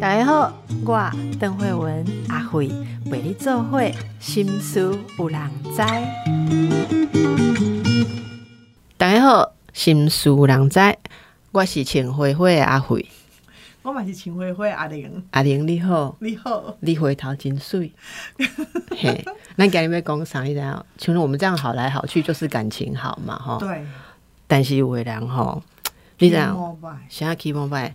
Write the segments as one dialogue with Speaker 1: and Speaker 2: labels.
Speaker 1: 大家好，我邓慧文阿慧为你做会心思有人知。大家好，心思有人知，我是秦慧慧的阿慧。
Speaker 2: 我嘛是秦慧慧阿玲，
Speaker 1: 阿玲你好，
Speaker 2: 你好，
Speaker 1: 你回头真水。嘿，咱今日要讲啥？你知道？像我们这样好来好去，就是感情好嘛，吼。
Speaker 2: 对，
Speaker 1: 但是有的人吼，你知道？
Speaker 2: 膜拜
Speaker 1: 啥起膜拜？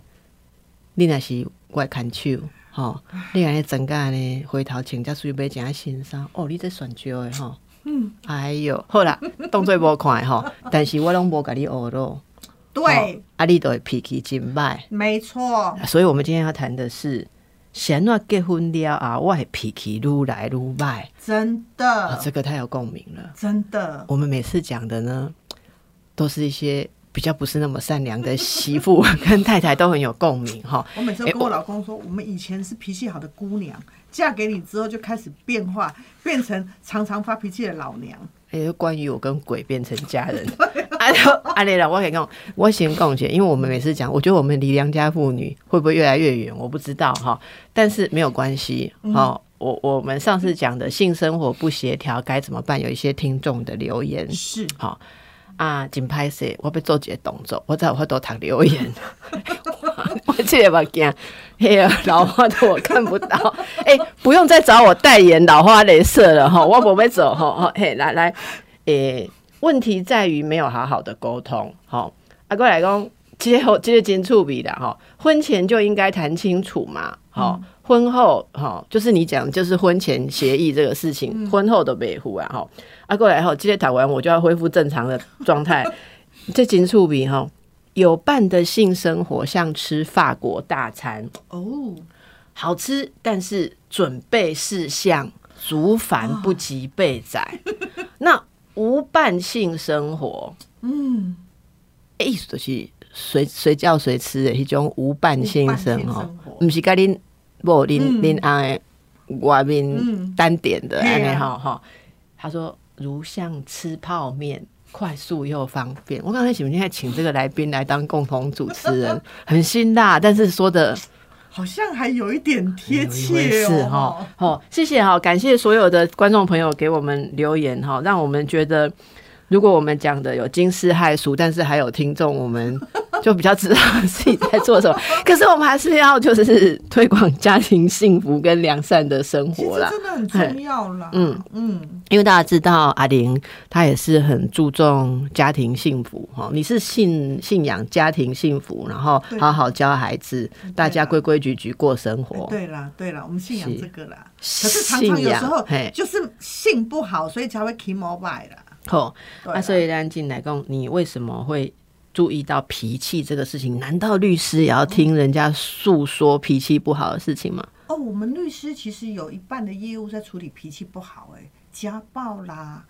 Speaker 1: 你若是我看手，吼，你安尼增加安尼回头请假水买一件新衫，哦，你这选招的吼。
Speaker 2: 嗯，
Speaker 1: 哎哟，好啦，当做无看吼，但是我拢无甲你学咯。
Speaker 2: 对，
Speaker 1: 哦啊，你都会脾气真歹。
Speaker 2: 没错，
Speaker 1: 所以，我们今天要谈的是，先我结婚了啊，我的脾气愈来愈歹。
Speaker 2: 真
Speaker 1: 啊，
Speaker 2: 的，
Speaker 1: 这个太有共鸣了。
Speaker 2: 真的，
Speaker 1: 我们每次讲的呢，都是一些比较不是那么善良的媳妇 跟太太都很有共鸣哈。
Speaker 2: 我每次跟我老公说，我们以前是脾气好的姑娘，嫁给你之后就开始变化，变成常常发脾气的老娘。
Speaker 1: 也是关于我跟鬼变成家人，我先讲，我先讲解，因为我们每次讲，我觉得我们离良家妇女会不会越来越远，我不知道哈，但是没有关系，好、我我们上次讲的性生活不协调该怎么办，有一些听众的留言，
Speaker 2: 是，
Speaker 1: 好、啊，真拍摄，我要做一个动作，我在我都读留言，我这个目镜，嘿，老花的我看不到，哎、不用再找我代言老花镭射了哈，我不会走哈，嘿，来来，诶、问题在于没有好好的沟通，好，啊，过来讲，这个这个真触比的哈，婚前就应该谈清楚嘛，好、婚后哈，就是你讲就是婚前协议这个事情，婚后的维护啊哈，啊过来后，今天谈完我就要恢复正常的状态，这金触笔哈。有伴的性生活像吃法国大餐，
Speaker 2: 哦，
Speaker 1: 好吃，但是准备事项足繁不及备载。那无伴性生活，
Speaker 2: 嗯，
Speaker 1: 意思就是随随叫随吃的一种无伴性生活
Speaker 2: 无伴性生，活。
Speaker 1: 不是跟恁某恁
Speaker 2: 嗯
Speaker 1: 恁阿的外面
Speaker 2: 嗯
Speaker 1: 单点的安尼
Speaker 2: 嘿啊
Speaker 1: 哈哈。他说如像吃泡面。快速又方便。我刚才想，现在请这个来宾来当共同主持人，很辛辣，但是说的
Speaker 2: 好像还有一点贴切
Speaker 1: 是哈
Speaker 2: 哦。。
Speaker 1: 好，谢谢哈，感谢所有的观众朋友给我们留言哈，让我们觉得，如果我们讲的有惊世骇俗，但是还有听众，我们就比较知道自己在做什么。可是我们还是要就是推广家庭幸福跟良善的生活啦。
Speaker 2: 真的很重要啦。
Speaker 1: 嗯
Speaker 2: 嗯，
Speaker 1: 因为大家知道阿玲她也是很注重家庭幸福哈，你是信信仰家庭幸福，然后好好教孩子，大家规规矩矩过生活。
Speaker 2: 哎对啦，对啦，我们信仰
Speaker 1: 是
Speaker 2: 这个啦。可是常常有时候
Speaker 1: 信仰
Speaker 2: 就是性不好，所以才会 keep mobile 啦。
Speaker 1: 好，
Speaker 2: 对啊
Speaker 1: 那所以咱进来讲，你为什么会注意到脾气这个事情？难道律师也要听人家诉说脾气不好的事情吗？
Speaker 2: 哦，我们律师其实有一半的业务在处理脾气不好、哎，家暴啦、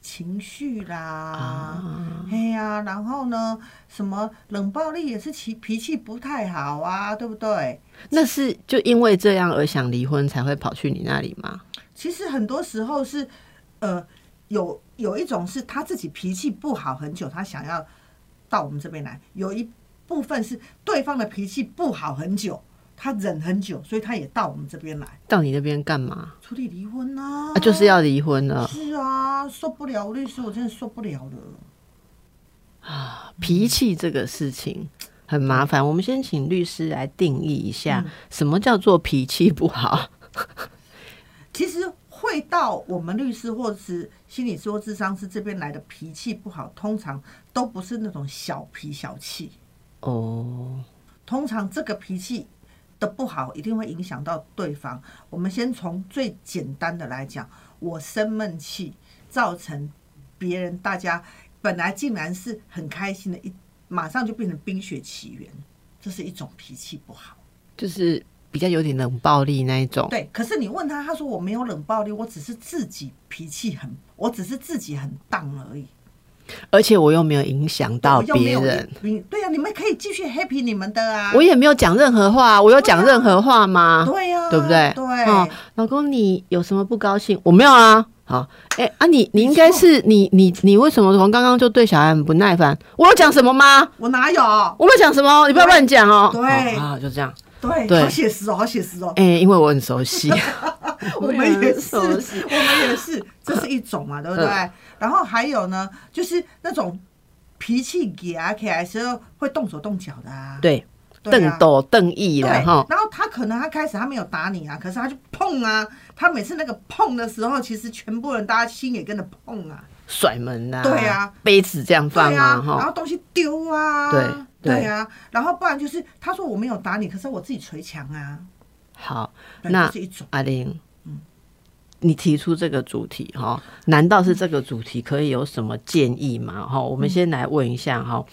Speaker 2: 情绪啦，
Speaker 1: 啊
Speaker 2: 哎呀、然后呢，什么冷暴力也是其脾气不太好啊，对不对？
Speaker 1: 那是就因为这样而想离婚才会跑去你那里吗？
Speaker 2: 其实很多时候是，呃，有有一种是他自己脾气不好很久，他想要到我们这边来；有一部分是对方的脾气不好很久，他忍很久，所以他也到我们这边来
Speaker 1: 到你那边干嘛？
Speaker 2: 处理离婚啊。
Speaker 1: 啊，就是要离婚了。
Speaker 2: 是啊，受不了，律师，我真的受不了了。
Speaker 1: 啊脾气这个事情很麻烦，我们先请律师来定义一下，什么叫做脾气不好？
Speaker 2: 其实会到我们律师或是心理师或智商师这边来的脾气不好，通常都不是那种小脾小气。
Speaker 1: 哦，
Speaker 2: 通常这个脾气的不好，一定会影响到对方。我们先从最简单的来讲，我生闷气，造成别人大家本来竟然是很开心的，一马上就变成冰雪奇缘，这是一种脾气不好。
Speaker 1: 就是比较有点冷暴力那一种。
Speaker 2: 对，可是你问他，他说我没有冷暴力，我只是自己脾气很，我只是自己很荡而已。
Speaker 1: 而且我又没有影响到别人，
Speaker 2: 你对呀、啊，你们可以继续 happy 你们的啊。
Speaker 1: 我也没有讲任何话，我有讲任何话吗？
Speaker 2: 对呀、
Speaker 1: 对不对？
Speaker 2: 对，
Speaker 1: 哦，老公，你有什么不高兴？我没有啊，好，哎、啊你，你应该是你你你为什么从刚刚就对小孩很不耐烦？我有讲什么吗？
Speaker 2: 我哪有？
Speaker 1: 我没有讲什么，你不要乱讲哦。
Speaker 2: 对
Speaker 1: 哦啊，就这样。
Speaker 2: 对，
Speaker 1: 对
Speaker 2: 好写实哦，好写实哦。
Speaker 1: 哎、因为我很熟悉，
Speaker 2: 我们也是，我
Speaker 1: 悉。
Speaker 2: 们也是，这是一种嘛，对不对？然后还有呢，就是那种脾气嗲起来的时候会动手动脚的啊，
Speaker 1: 对，
Speaker 2: 对啊
Speaker 1: 瞪斗瞪意
Speaker 2: 对，
Speaker 1: 了哈。
Speaker 2: 然后他可能他开始他没有打你啊，可是他就碰啊，他每次那个碰的时候，其实全部人大家心也跟着碰啊，
Speaker 1: 甩门呐、
Speaker 2: 对啊，
Speaker 1: 杯子这样放
Speaker 2: 啊啊，然
Speaker 1: 哈，
Speaker 2: 后东西丢啊，
Speaker 1: 对对。
Speaker 2: 对啊，然后不然就是他说我没有打你，可是我自己捶墙啊，
Speaker 1: 好，那
Speaker 2: 是一种，
Speaker 1: 阿玲，你提出这个主题哈，难道是这个主题可以有什么建议吗？哈，我们先来问一下哈，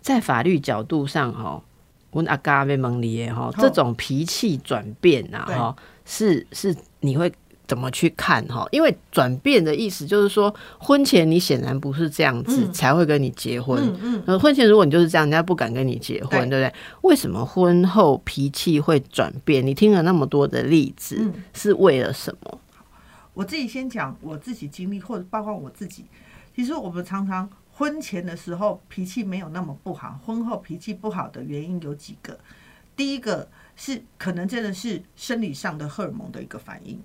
Speaker 1: 在法律角度上哈，问阿嘎被蒙里耶哈，这种脾气转变啊
Speaker 2: 对。
Speaker 1: 哈，是是你会。怎么去看哈？因为转变的意思就是说，婚前你显然不是这样子，
Speaker 2: 嗯
Speaker 1: 才会跟你结婚。
Speaker 2: 嗯
Speaker 1: 婚前如果你就是这样，人家不敢跟你结婚，对
Speaker 2: 对
Speaker 1: 不对？为什么婚后脾气会转变？你听了那么多的例子，
Speaker 2: 嗯
Speaker 1: 是为了什么？
Speaker 2: 我自己先讲我自己经历，或者包括我自己。其实我们常常婚前的时候脾气没有那么不好，婚后脾气不好的原因有几个。第一个是可能真的是生理上的荷尔蒙的一个反应，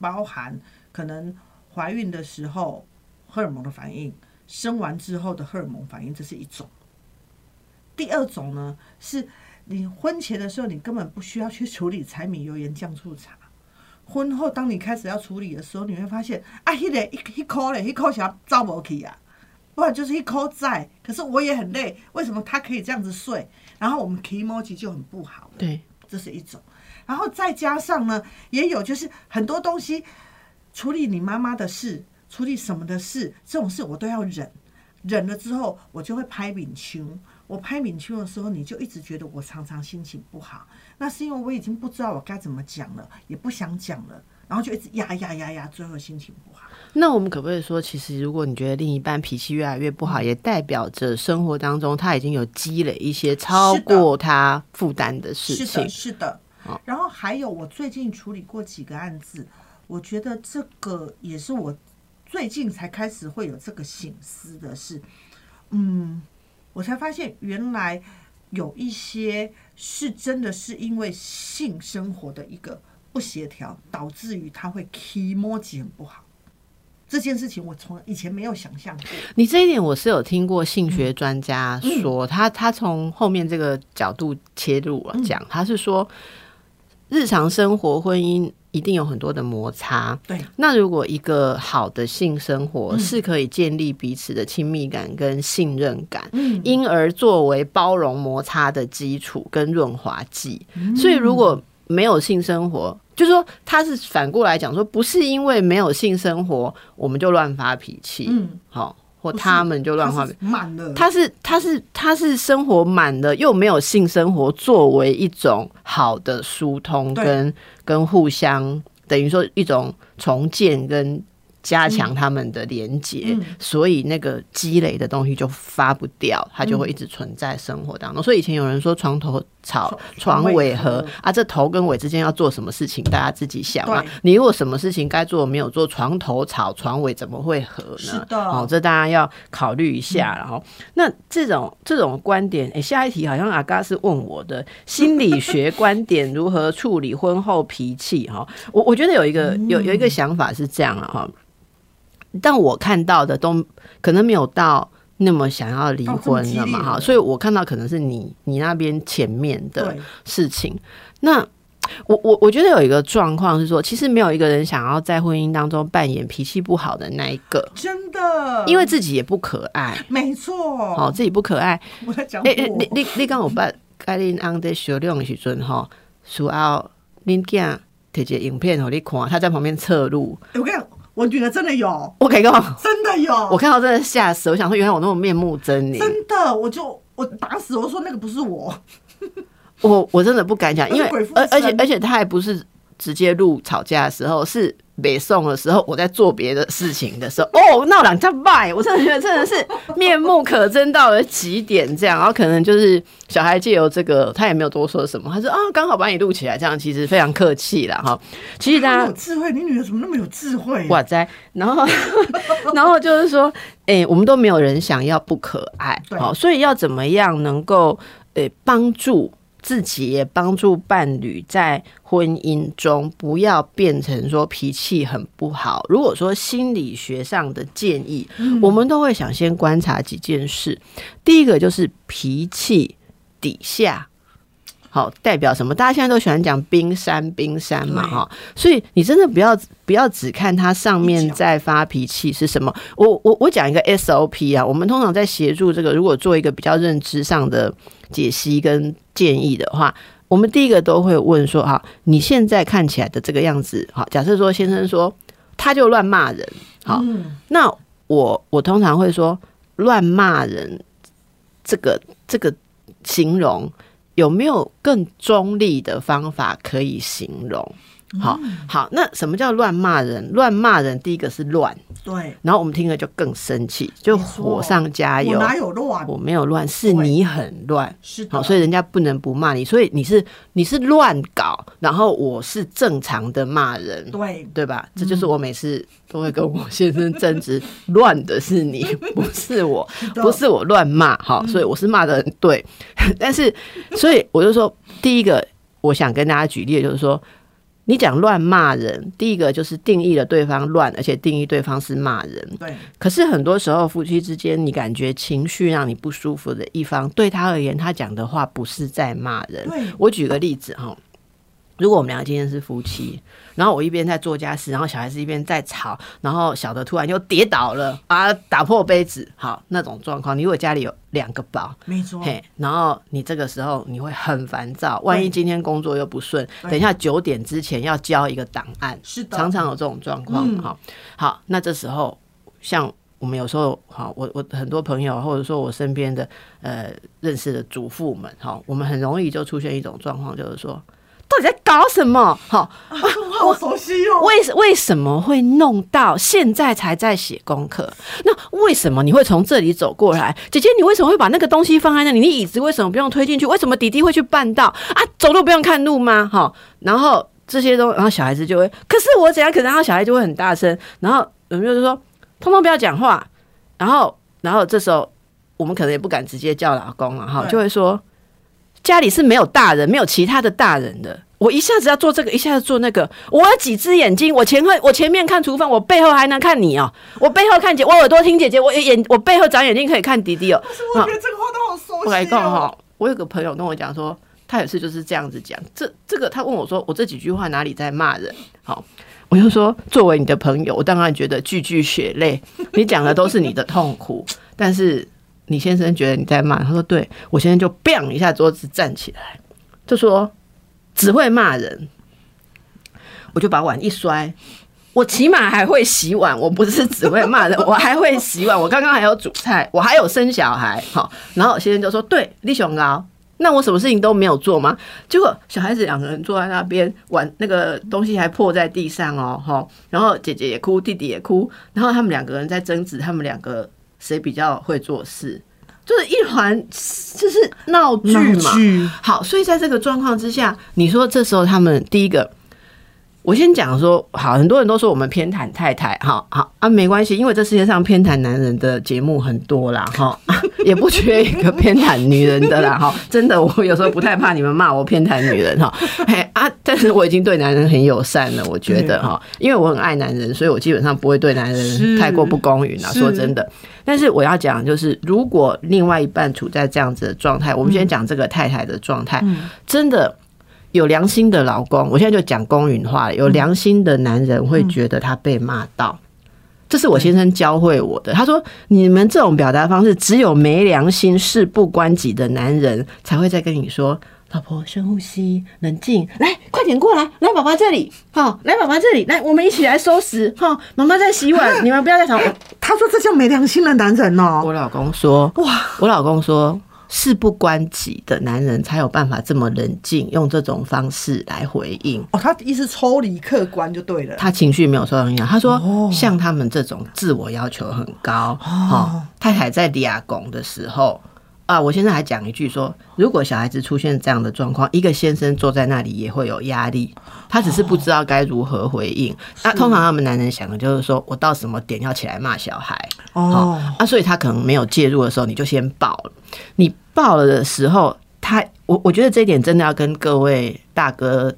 Speaker 2: 包含可能怀孕的时候荷尔蒙的反应，生完之后的荷尔蒙反应，这是一种。第二种呢，是你婚前的时候你根本不需要去处理柴米油盐酱醋茶。婚后，当你开始要处理的时候，你会发现啊，迄、个一一口嘞，一口想要招不去啊，不然就是一口在。可是我也很累，为什么他可以这样子睡？然后我们 emoji 就很不好，
Speaker 1: 对，
Speaker 2: 这是一种。然后再加上呢，也有就是很多东西处理你妈妈的事，处理什么的事，这种事我都要忍。忍了之后，我就会拍饼丘。我拍饼丘的时候，你就一直觉得我常常心情不好。那是因为我已经不知道我该怎么讲了，也不想讲了，然后就一直压压压压，最后心情不好。
Speaker 1: 那我们可不可以说，其实如果你觉得另一半脾气越来越不好，也代表着生活当中他已经有积累一些超过他负担的事情
Speaker 2: 是的，。是的。然后还有，我最近处理过几个案子，我觉得这个也是我最近才开始会有这个醒思的是，嗯，我才发现原来有一些是真的是因为性生活的一个不协调，导致于他会 k 摸很不好。这件事情我从以前没有想象过。
Speaker 1: 你这一点我是有听过性学专家说，他他从后面这个角度切入了讲，他是说日常生活婚姻一定有很多的摩擦。
Speaker 2: 对，
Speaker 1: 那如果一个好的性生活是可以建立彼此的亲密感跟信任感，
Speaker 2: 嗯。
Speaker 1: 因而作为包容摩擦的基础跟润滑剂。所以如果没有性生活，就是说他是反过来讲说，不是因为没有性生活我们就乱发脾气，
Speaker 2: 嗯，
Speaker 1: 好，或他们就乱发
Speaker 2: 他是满了，
Speaker 1: 他是他是他是生活满了，又没有性生活作为一种好的疏通跟跟互相，等于说一种重建跟加强他们的连接，
Speaker 2: 嗯
Speaker 1: 所以那个积累的东西就发不掉，它就会
Speaker 2: 嗯
Speaker 1: 一直存在生活当中。所以以前有人说床头吵，
Speaker 2: 床
Speaker 1: 床尾和
Speaker 2: 和
Speaker 1: 啊，这头跟尾之间要做什么事情，大家自己想
Speaker 2: 啊。
Speaker 1: 你如果什么事情该做没有做，床头吵，床尾怎么会合呢？
Speaker 2: 是的
Speaker 1: 哦，这大家要考虑一下。然后，那这种这种观点，哎，下一题好像阿嘎是问我的心理学观点如何处理婚后脾气哈。我我觉得有一个有有一个想法是这样了哈，但我看到的都可能没有到。那么想要离婚了嘛？哈，所以我看到可能是你你那边前面的，事情。那我我我觉得有一个状况是说，其实没有一个人想要在婚姻当中扮演脾气不好的那一个，
Speaker 2: 真的，
Speaker 1: 因为自己也不可爱，
Speaker 2: 没错，
Speaker 1: 哦，自己不可爱。
Speaker 2: 我在讲
Speaker 1: 诶、诶，
Speaker 2: 我
Speaker 1: 你你你讲有捌甲恁翁在小量的时阵吼，需要恁囝摕一个影片互你看，他在旁边侧录。
Speaker 2: 我跟你讲，我女儿真的有，
Speaker 1: 我可以讲，
Speaker 2: 真的有，
Speaker 1: 我看到真的吓死，我想说原来我那么面目狰狞，
Speaker 2: 真的，我就我打死我说那个不是我，
Speaker 1: 我我真的不敢讲，因为而而且而且他还不是直接录吵架的时候，是北宋的时候，我在做别的事情的时候，哦，闹两家卖，我真的觉得真的是面目可憎到了极点，这样，然后可能就是小孩借由这个，他也没有多说什么，他说啊，刚好把你录起来，这样其实非常客气了哈。其实大家
Speaker 2: 有智慧，你女儿怎么那么有智慧？
Speaker 1: 哇塞，然后 然后就是说，哎，我们都没有人想要不可爱，好，所以要怎么样能够呃帮助。自己也帮助伴侣在婚姻中不要变成说脾气很不好。如果说心理学上的建议，我们都会想先观察几件事。第一个就是脾气底下。好，代表什么？大家现在都喜欢讲冰山，冰山嘛，哈。所以你真的不要不要只看它上面在发脾气是什么。我我我讲一个 SOP 啊，我们通常在协助这个，如果做一个比较认知上的解析跟建议的话，我们第一个都会问说：哈，你现在看起来的这个样子，好，假设说先生说他就乱骂人，好，那我我通常会说乱骂人这个这个形容。有没有更中立的方法可以形容？好好，那什么叫乱骂人？乱骂人，第一个是乱，
Speaker 2: 对。
Speaker 1: 然后我们听了就更生气，就火上加油。
Speaker 2: 我哪有乱？
Speaker 1: 我没有乱，是你很乱。
Speaker 2: 是
Speaker 1: 好，所以人家不能不骂你。所以你是你是乱搞，然后我是正常的骂人，
Speaker 2: 对
Speaker 1: 对吧？这就是我每次都会跟我先生争执，乱的是你，不是我，不是我乱骂。好，所以我是骂的很对。但是，所以我就说，第一个我想跟大家举例，就是说。你讲乱骂人，第一个就是定义了对方乱，而且定义对方是骂人。
Speaker 2: 对。
Speaker 1: 可是很多时候夫妻之间，你感觉情绪让你不舒服的一方，对他而言，他讲的话不是在骂人。我举个例子哈。如果我们两个今天是夫妻，然后我一边在做家事，然后小孩子一边在吵，然后小的突然又跌倒了啊，打破杯子，好那种状况，你如果家里有两个宝，
Speaker 2: 没错，
Speaker 1: 嘿，然后你这个时候你会很烦躁，万一今天工作又不顺，等一下九点之前要交一个档案，
Speaker 2: 是的，
Speaker 1: 常常有这种状况，好，好，那这时候像我们有时候，好，我我很多朋友或者说我身边的呃认识的主妇们，哈，我们很容易就出现一种状况，就是说。到底在搞什么？好，
Speaker 2: 好熟悉哦。
Speaker 1: 为为什么会弄到现在才在写功课？那为什么你会从这里走过来？姐姐，你为什么会把那个东西放在那里？你椅子为什么不用推进去？为什么弟弟会去绊到啊？走路不用看路吗？好，然后这些都，然后小孩子就会，可是我怎样？可能然后小孩就会很大声，然后有没有就说，通通不要讲话。然后，然后这时候我们可能也不敢直接叫老公了，哈，就会说。家里是没有大人，没有其他的大人的。我一下子要做这个，一下子做那个。我有几只眼睛，我前后我前面看厨房，我背后还能看你哦。我背后看姐，我耳朵听姐姐，我眼我背后长眼睛可以看弟弟
Speaker 2: 哦。可是我觉得这个话都好熟悉。
Speaker 1: 我来讲哈，我有个朋友跟我讲说，他也是就是这样子讲。这这个他问我说，我这几句话哪里在骂人？好，我就说，作为你的朋友，我当然觉得句句血泪。你讲的都是你的痛苦，但是。你先生觉得你在骂，他说：“对我先生就 bang 一下桌子站起来，就说只会骂人。”我就把碗一摔，我起码还会洗碗，我不是只会骂人，我还会洗碗，我刚刚还有煮菜，我还有生小孩。好，然后先生就说：“对，李雄高，那我什么事情都没有做吗？”结果小孩子两个人坐在那边，碗那个东西还破在地上哦，哈，然后姐姐也哭，弟弟也哭，然后他们两个人在争执，他们两个。谁比较会做事，就是一团，就是闹剧嘛。好，所以在这个状况之下，你说这时候他们第一个。我先讲说，好，很多人都说我们偏袒太太，哈，好啊，没关系，因为这世界上偏袒男人的节目很多啦，哈，也不缺一个偏袒女人的啦，哈，真的，我有时候不太怕你们骂我偏袒女人，哈，嘿啊，但是我已经对男人很友善了，我觉得哈，因为我很爱男人，所以我基本上不会对男人太过不公允啊，说真的，但是我要讲就是，如果另外一半处在这样子的状态，我们先讲这个太太的状态，真的。有良心的老公，我现在就讲公允话。有良心的男人会觉得他被骂到，这是我先生教会我的。他说：“你们这种表达方式，只有没良心、事不关己的男人才会再跟你说，老婆深呼吸，冷静，来，快点过来，来，爸爸这里，好，来，爸爸这里，来，我们一起来收拾，哈，妈妈在洗碗，你们不要再吵。”
Speaker 2: 他说：“这叫没良心的男人哦。”
Speaker 1: 我老公说：“哇，我老公说。”事不关己的男人才有办法这么冷静，用这种方式来回应。
Speaker 2: 哦，他的意思抽离客观就对了。
Speaker 1: 他情绪没有受到影响。他说，
Speaker 2: 哦
Speaker 1: 像他们这种自我要求很高，哦，太太在俩拱的时候。啊，我现在还讲一句说，如果小孩子出现这样的状况，一个先生坐在那里也会有压力，他只是不知道该如何回应。那通常他们男人想的就是说，我到什么点要起来骂小孩，
Speaker 2: 哦，
Speaker 1: 啊，所以他可能没有介入的时候，你就先爆了。你爆了的时候，他我我觉得这一点真的要跟各位大哥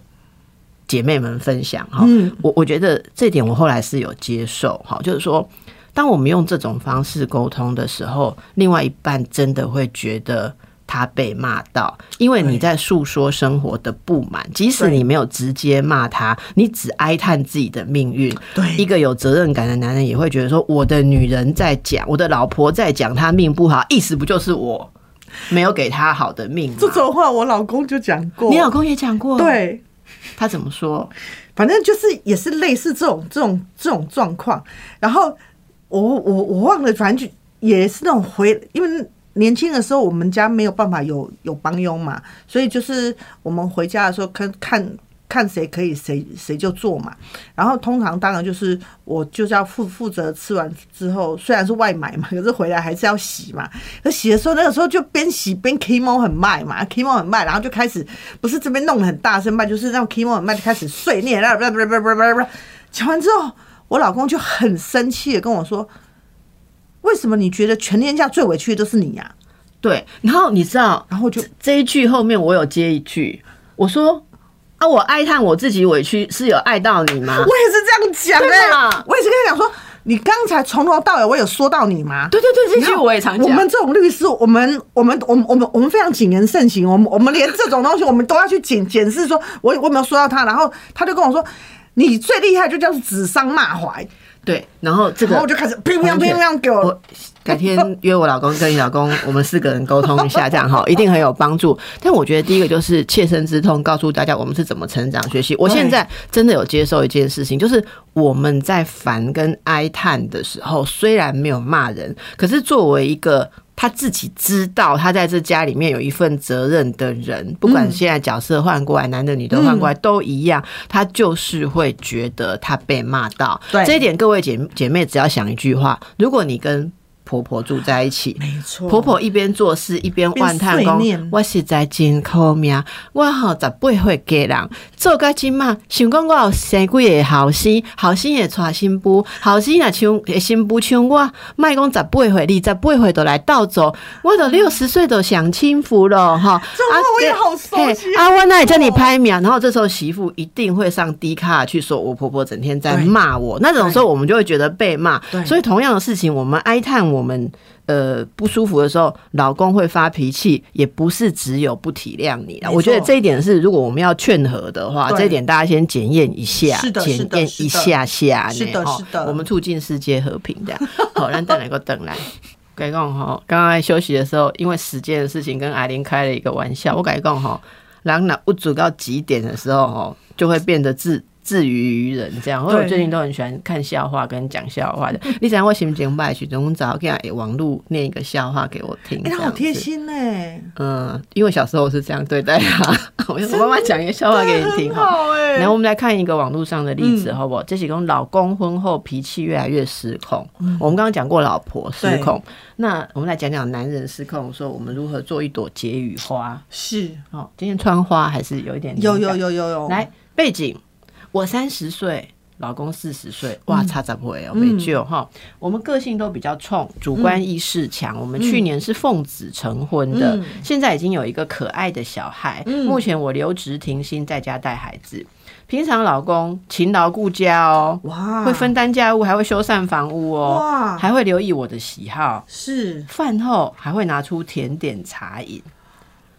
Speaker 1: 姐妹们分享哈。
Speaker 2: 嗯
Speaker 1: 我我觉得这点我后来是有接受哈，就是说，当我们用这种方式沟通的时候，另外一半真的会觉得。他被骂到，因为你在诉说生活的不满，即使你没有直接骂他，你只哀叹自己的命运，
Speaker 2: 对
Speaker 1: 一个有责任感的男人也会觉得说，我的女人在讲，我的老婆在讲她命不好，意思不就是我没有给她好的命吗？
Speaker 2: 这种话我老公就讲过。
Speaker 1: 你老公也讲过，，
Speaker 2: 对，
Speaker 1: 他怎么说？
Speaker 2: 反正就是也是类似这种这种这种状况。然后我我我忘了，反正就也是那种回，因为年轻的时候我们家没有办法有有帮佣嘛，所以就是我们回家的时候看看。看谁可以谁谁就做嘛，然后通常当然就是我就是要负负责吃完之后，虽然是外买嘛，可是回来还是要洗嘛。可洗的时候那个时候就边洗边 K 猫很卖嘛，K 猫很卖，然后就开始不是这边弄得很大声卖，就是那种 K 猫很卖就开始碎念，然后不不不不不不，讲完之后，我老公就很生气的跟我说：“为什么你觉得全天下最委屈的都是你呀、
Speaker 1: 对，然后你知道，
Speaker 2: 然后就
Speaker 1: 这一句后面我有接一句，我说啊，我哀叹我自己委屈，是有爱到你吗
Speaker 2: 我？也是这样讲
Speaker 1: 对
Speaker 2: 哎、
Speaker 1: 嘛
Speaker 2: 我也是跟他讲说，你刚才从头到尾我有说到你吗？
Speaker 1: 对对对，这句我也常讲。
Speaker 2: 我们这种律师，我们我们我们我们我们非常谨言慎行，我们我们连这种东西我们都要去检检视，说我我有没有说到他，然后他就跟我说，你最厉害就叫做指桑骂槐，
Speaker 1: 对，然后这个
Speaker 2: 然后我就开始乒乒乒乒给我
Speaker 1: 我改天约我老公跟你老公，我们四个人沟通一下，这样哈，一定很有帮助。但我觉得第一个就是切身之痛，告诉大家我们是怎么成长学习。我现在真的有接受一件事情，就是我们在烦跟哀叹的时候，虽然没有骂人，可是作为一个。他自己知道他在这家里面有一份责任的人，不管现在角色换过来，男的女的换过来都一样，他就是会觉得他被骂到。
Speaker 2: 对
Speaker 1: 这一点，各位姐姐妹只要想一句话：如果你跟婆婆住在一起，
Speaker 2: 没错。
Speaker 1: 婆婆一边做事一边万叹讲
Speaker 2: 边碎念：“
Speaker 1: 我实在真苦命，我吼十八岁嫁人，做到今嘛，想讲我有生几个后生，后生会娶新妇，后生若像会新妇像我，莫讲十八岁，二十八岁都来倒走，我都六十岁都享清福了哈。
Speaker 2: 这话我也好熟悉
Speaker 1: 嘿啊，我那里叫你拍秒，然后这时候媳妇一定会上低卡去说我婆婆整天在骂我，那种时候我们就会觉得被骂。所以同样的事情，我们哀叹我们呃不舒服的时候，老公会发脾气，也不是只有不体谅你啦。
Speaker 2: 没错
Speaker 1: 我觉得这一点是，如果我们要劝和的话，
Speaker 2: 对
Speaker 1: 这一点大家先检验一下，检验一下下呢。
Speaker 2: 是的是的
Speaker 1: 我们促进世界和平的。好，咱等来个等来。跟你讲哈，刚刚在休息的时候，因为时间的事情，跟阿玲开了一个玩笑。我跟你讲哈，人那不足到极点的时候哈，就会变得自自娱于人这样。所以我最近都很喜欢看笑话跟讲笑话的。你想我心情败去，总找给他网络念一个笑话给我听。
Speaker 2: 哎、他好贴心呢、
Speaker 1: 嗯，因为小时候我是这样对待他，我我妈妈讲一个笑话给你听
Speaker 2: 好哎、
Speaker 1: 然后我们来看一个网络上的例子，
Speaker 2: 嗯。
Speaker 1: 好不好？这是公老公婚后脾气越来越失控。我们刚刚讲过老婆失控，那我们来讲讲男人失控，说我们如何做一朵解语花。
Speaker 2: 是。
Speaker 1: 哦，今天穿花还是有一点
Speaker 2: 有有有有有，
Speaker 1: 来背景，我三十岁。老公四十岁，哇，差怎会哦，
Speaker 2: 嗯
Speaker 1: 没救哈。我们个性都比较冲，主观意识强。我们去年是奉子成婚的，
Speaker 2: 嗯
Speaker 1: 现在已经有一个可爱的小孩。
Speaker 2: 嗯
Speaker 1: 目前我留职停薪，在家带孩子。平常老公勤劳顾家哦，
Speaker 2: 哇，
Speaker 1: 会分担家务，还会修缮房屋哦，
Speaker 2: 哇，
Speaker 1: 还会留意我的喜好。
Speaker 2: 是
Speaker 1: 饭后还会拿出甜点茶饮。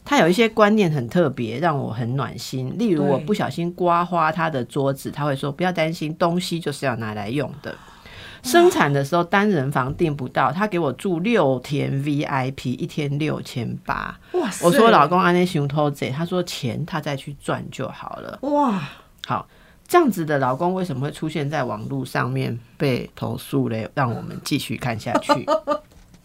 Speaker 1: 他有一些观念很特别，让我很暖心。例如，我不小心刮花他的桌子，他会说：“不要担心，东西就是要拿来用的。”生产的时候单人房订不到，他给我住六天 VIP，一天六千八。
Speaker 2: 哇塞，
Speaker 1: 我说：“老公，安内熊偷贼。”他说：“钱他再去赚就好了。”
Speaker 2: 哇，
Speaker 1: 好，这样子的老公为什么会出现在网络上面被投诉嘞？让我们继续看下去。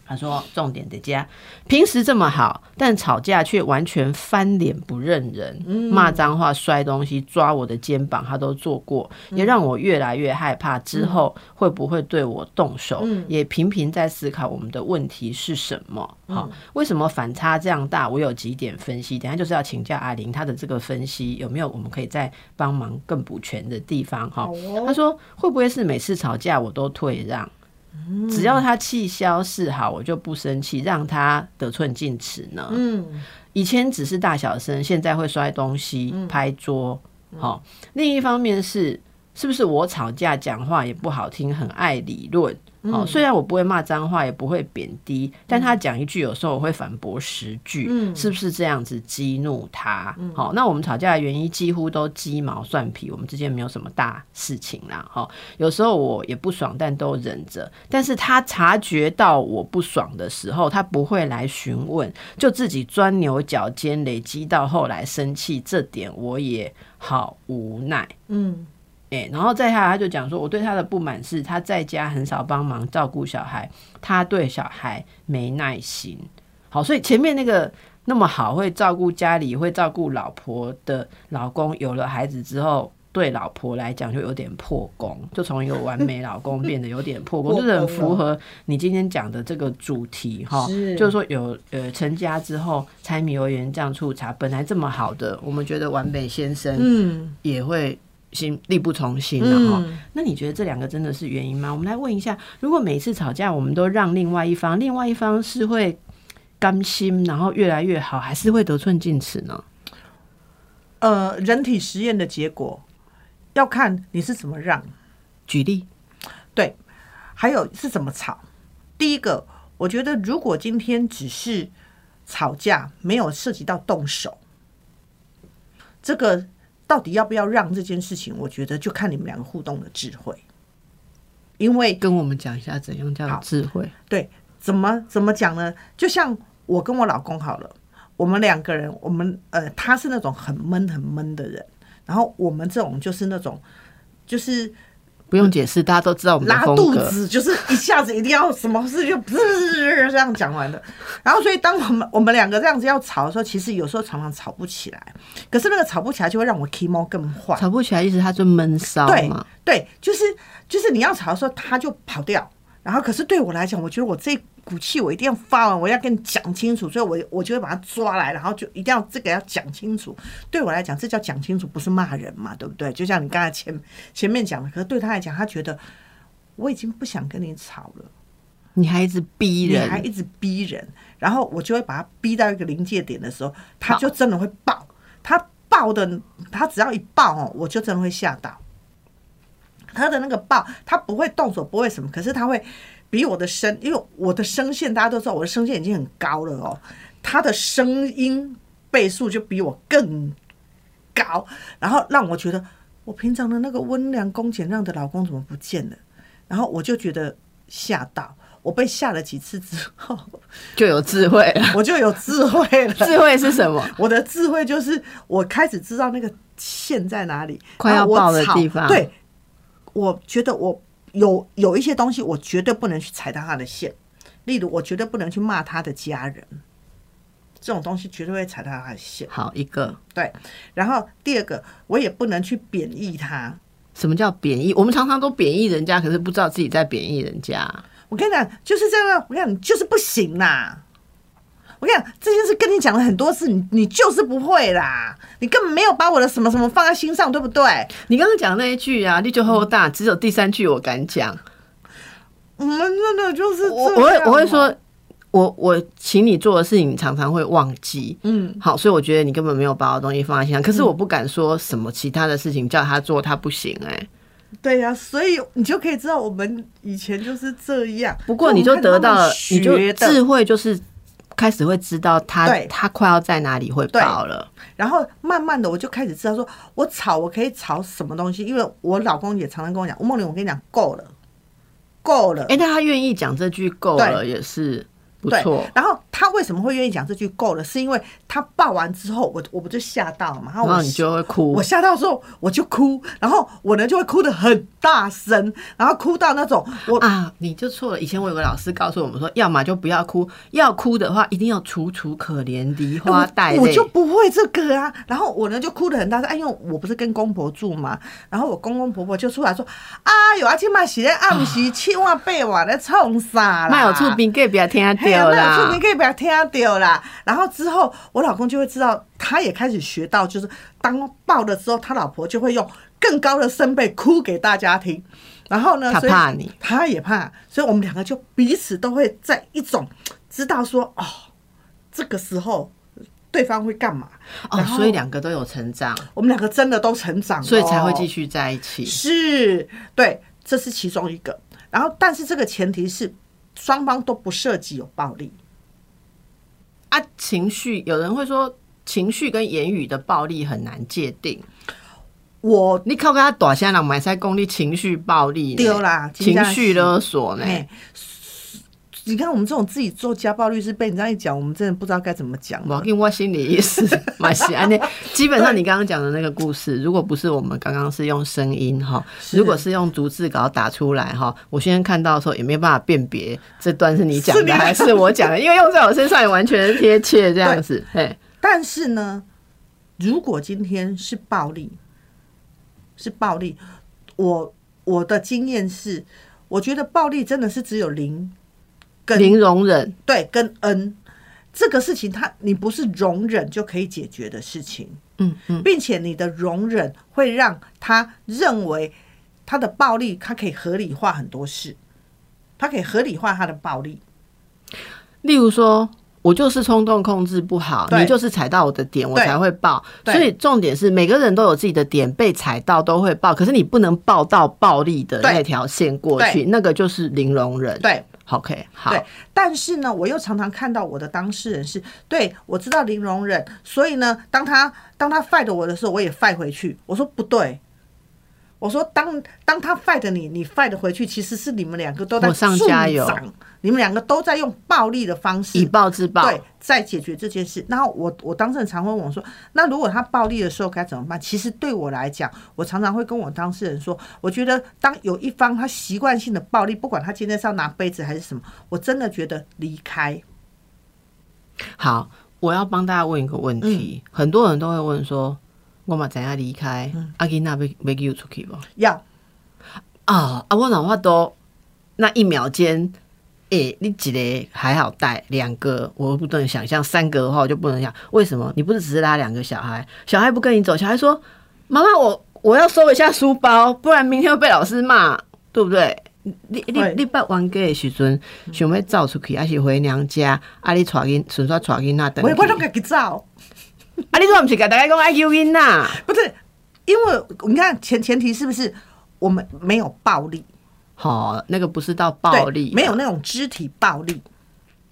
Speaker 1: 他说：“重点得加，平时这么好，但吵架却完全翻脸不认人，骂脏话、摔东西、抓我的肩膀，他都做过，也让我越来越害怕之后会不会对我动手。也频频在思考我们的问题是什么。好，为什么反差这样大？我有几点分析，等下就是要请教阿玲，她的这个分析有没有我们可以再帮忙更补全的地方？哈，他说会不会是每次吵架我都退让？”只要他气消是好，我就不生气，让他得寸进尺呢。嗯，以前只是大小声，现在会摔东西、拍桌。好，另一方面是，是不是我吵架讲话也不好听，很爱理论？哦，虽然我不会骂脏话，也不会贬低，但他讲一句，有时候我会反驳十句，是不是这样子激怒他？好，那我们吵架的原因几乎都鸡毛蒜皮，我们之间没有什么大事情啦。哈，有时候我也不爽，但都忍着。但是他察觉到我不爽的时候，他不会来询问，就自己钻牛角尖，累积到后来生气，这点我也好无奈。嗯。哎，然后再下来，他就讲说，我对他的不满是他在家很少帮忙照顾小孩，他对小孩没耐心。好，所以前面那个那么好会照顾家里、会照顾老婆的老公，有了孩子之后，对老婆来讲就有点破功，就从一个完美老公变得有点破功，就是很符合你今天讲的这个主题哈。就是说有呃成家之后，柴米油盐酱醋茶本来这么好的，我们觉得完美先生嗯也会。心力不从心了哈，那你觉得这两个真的是原因吗？我们来问一下，如果每次吵架我们都让另外一方，另外一方是会甘心，然后越来越好，还是会得寸进尺呢？
Speaker 2: 呃，人体实验的结果要看你是怎么让。
Speaker 1: 举例，
Speaker 2: 对，还有是怎么吵。第一个，我觉得如果今天只是吵架，没有涉及到动手，这个。到底要不要让这件事情？我觉得就看你们两个互动的智慧。因为
Speaker 1: 跟我们讲一下怎样叫智慧？
Speaker 2: 对，怎么怎么讲呢？就像我跟我老公好了，我们两个人，我们呃，他是那种很闷很闷的人，然后我们这种就是那种就是。
Speaker 1: 不用解释，大家都知道我们
Speaker 2: 拉肚子就是一下子一定要什么事就不是这样讲完的。然后，所以当我们我们两个这样子要吵的时候，其实有时候常常吵不起来。可是那个吵不起来，就会让我 k o 更坏。
Speaker 1: 吵不起来，意思他就闷骚对。
Speaker 2: 对，就是就是你要吵的时候，他就跑掉。然后，可是对我来讲，我觉得我这股气我一定要发完，我要跟你讲清楚，所以我我就会把他抓来，然后就一定要这个要讲清楚。对我来讲，这叫讲清楚，不是骂人嘛，对不对？就像你刚才前前面讲的，可是对他来讲，他觉得我已经不想跟你吵了，
Speaker 1: 你还一直逼人，
Speaker 2: 你还一直逼人，然后我就会把他逼到一个临界点的时候，他就真的会爆。他爆的，他只要一爆哦，我就真的会吓到。他的那个爆，他不会动手，不会什么，可是他会比我的声，因为我的声线大家都知道，我的声线已经很高了哦。他的声音倍数就比我更高，然后让我觉得我平常的那个温良恭俭让的老公怎么不见了？然后我就觉得吓到，我被吓了几次之后，
Speaker 1: 就有智慧了，
Speaker 2: 我就有智慧了。
Speaker 1: 智慧是什么？
Speaker 2: 我的智慧就是我开始知道那个线在哪里，
Speaker 1: 快要爆的地方，
Speaker 2: 对。我觉得我有有一些东西，我绝对不能去踩到他的线。例如，我绝对不能去骂他的家人，这种东西绝对会踩到他的线。
Speaker 1: 好，一个
Speaker 2: 对。然后第二个，我也不能去贬义他。
Speaker 1: 什么叫贬义？我们常常都贬义人家，可是不知道自己在贬义人家。
Speaker 2: 我跟你讲，就是这样。我跟你讲，你就是不行啦。我跟你讲，这件事跟你讲了很多次，你你就是不会啦，你根本没有把我的什么什么放在心上，对不对？
Speaker 1: 你刚刚讲那一句啊，力就厚大，只有第三句我敢讲。
Speaker 2: 我们真的就是
Speaker 1: 我我会我会说，我我请你做的事情，常常会忘记。嗯，好，所以我觉得你根本没有把我东西放在心上。可是我不敢说什么其他的事情叫他做，他不行哎。
Speaker 2: 对呀，所以你就可以知道我们以前就是这样。
Speaker 1: 不过你就得到了，你就智慧就是。开始会知道他他快要在哪里会爆了，
Speaker 2: 然后慢慢的我就开始知道说，我吵我可以吵什么东西，因为我老公也常常跟我讲，吴梦玲，我跟你讲够了，够了。
Speaker 1: 哎，但他愿意讲这句够了，也是
Speaker 2: 对
Speaker 1: 不错，
Speaker 2: 然后他为什么会愿意讲这句够了？是因为他抱完之后，我我不就吓到了嘛？然后
Speaker 1: 你就会哭
Speaker 2: 我。吓到之后我就哭，然后我呢就会哭得很大声，然后哭到那种我
Speaker 1: 啊，你就错了。以前我有个老师告诉我们说，要么就不要哭，要哭的话一定要楚楚可怜，梨花带泪。
Speaker 2: 我我就不会这个啊。然后我呢就哭得很大声，哎，因为我不是跟公婆住嘛，然后我公公婆婆就出来说：“啊哟，啊，今嘛是咧暗时七万八万咧冲啥啦？”
Speaker 1: 卖有厝边隔壁听到
Speaker 2: 那出
Speaker 1: 啦
Speaker 2: 你。可以不要听到啦。然后之后，我老公就会知道，他也开始学到，就是当抱了之后，他老婆就会用更高的声贝哭给大家听。然后呢，
Speaker 1: 他怕你，
Speaker 2: 他也怕，所以我们两个就彼此都会在一种知道说，哦，这个时候对方会干嘛。
Speaker 1: 哦所以两个都有成长，
Speaker 2: 我们两个真的都成长
Speaker 1: 所以才会继续在一起。
Speaker 2: 是，对，这是其中一个。然后，但是这个前提是双方都不涉及有暴力。
Speaker 1: 啊，情绪有人会说，情绪跟言语的暴力很难界定。
Speaker 2: 我
Speaker 1: 你靠跟他打下来买菜功力，情绪暴力
Speaker 2: 丢啦
Speaker 1: 情绪勒索呢？
Speaker 2: 哎，你看我们这种自己做家暴律师，被你这样一讲，我们真的不知道该怎么讲了。
Speaker 1: 我跟我心里意思，马西安内，基本上你刚刚讲的那个故事，如果不是我们刚刚是用声音哈，如果是用逐字稿打出来哈，我现在看到的时候也没有办法辨别这段是你讲的还是我讲的，因为用在我身上也完全贴切这样子。嘿，
Speaker 2: 但是呢，如果今天是暴力，是暴力，我我的经验是，我觉得暴力真的是只有零跟
Speaker 1: 零容忍，
Speaker 2: 对跟恩这个事情它，你不是容忍就可以解决的事情。
Speaker 1: 嗯嗯，
Speaker 2: 并且你的容忍会让他认为他的暴力，他可以合理化很多事，他可以合理化他的暴力。
Speaker 1: 例如说。我就是冲动控制不好，你就是踩到我的点，我才会爆。所以重点是每个人都有自己的点，被踩到都会爆，可是你不能爆到暴力的那条线过去，那个就是零容忍。
Speaker 2: 对
Speaker 1: ，OK，好，
Speaker 2: 但是呢，我又常常看到我的当事人是对我知道零容忍，所以呢，当他当他 fight 我的时候，我也 fight 回去。我说不对。我说当当他 fight 你，你 fight 回去，其实是你们两个都在
Speaker 1: 火上加油，
Speaker 2: 你们两个都在用暴力的方式
Speaker 1: 以暴制暴。
Speaker 2: 对，在解决这件事。然后我我当事人常会问我说，那如果他暴力的时候该怎么办？其实对我来讲，我常常会跟我当事人说，我觉得当有一方他习惯性的暴力，不管他今天是要拿杯子还是什么，我真的觉得离开。
Speaker 1: 好，我要帮大家问一个问题，
Speaker 2: 嗯
Speaker 1: 很多人都会问说，我嘛怎样离开？阿吉娜被被救出去不？
Speaker 2: 要
Speaker 1: 啊啊！我哪话都那一秒间，诶、你一个还好带，两个我不能想象，三个的话我就不能想。为什么？你不是只是拉两个小孩，小孩不跟你走，小孩说：“妈妈，我我要收一下书包，不然明天会被老师骂，对不对？”你你
Speaker 2: 会
Speaker 1: 你捌冤家的时阵，想要走出去，还是回娘家？啊，你带囡，顺续带囡仔等去。
Speaker 2: 我我都给你照，
Speaker 1: 啊，你怎么不是跟大家讲爱救囡呐？
Speaker 2: 不是因为你看前前提是不是我们没有暴力，
Speaker 1: 好、那个不是到暴
Speaker 2: 对
Speaker 1: 力，
Speaker 2: 没有那种肢体暴力。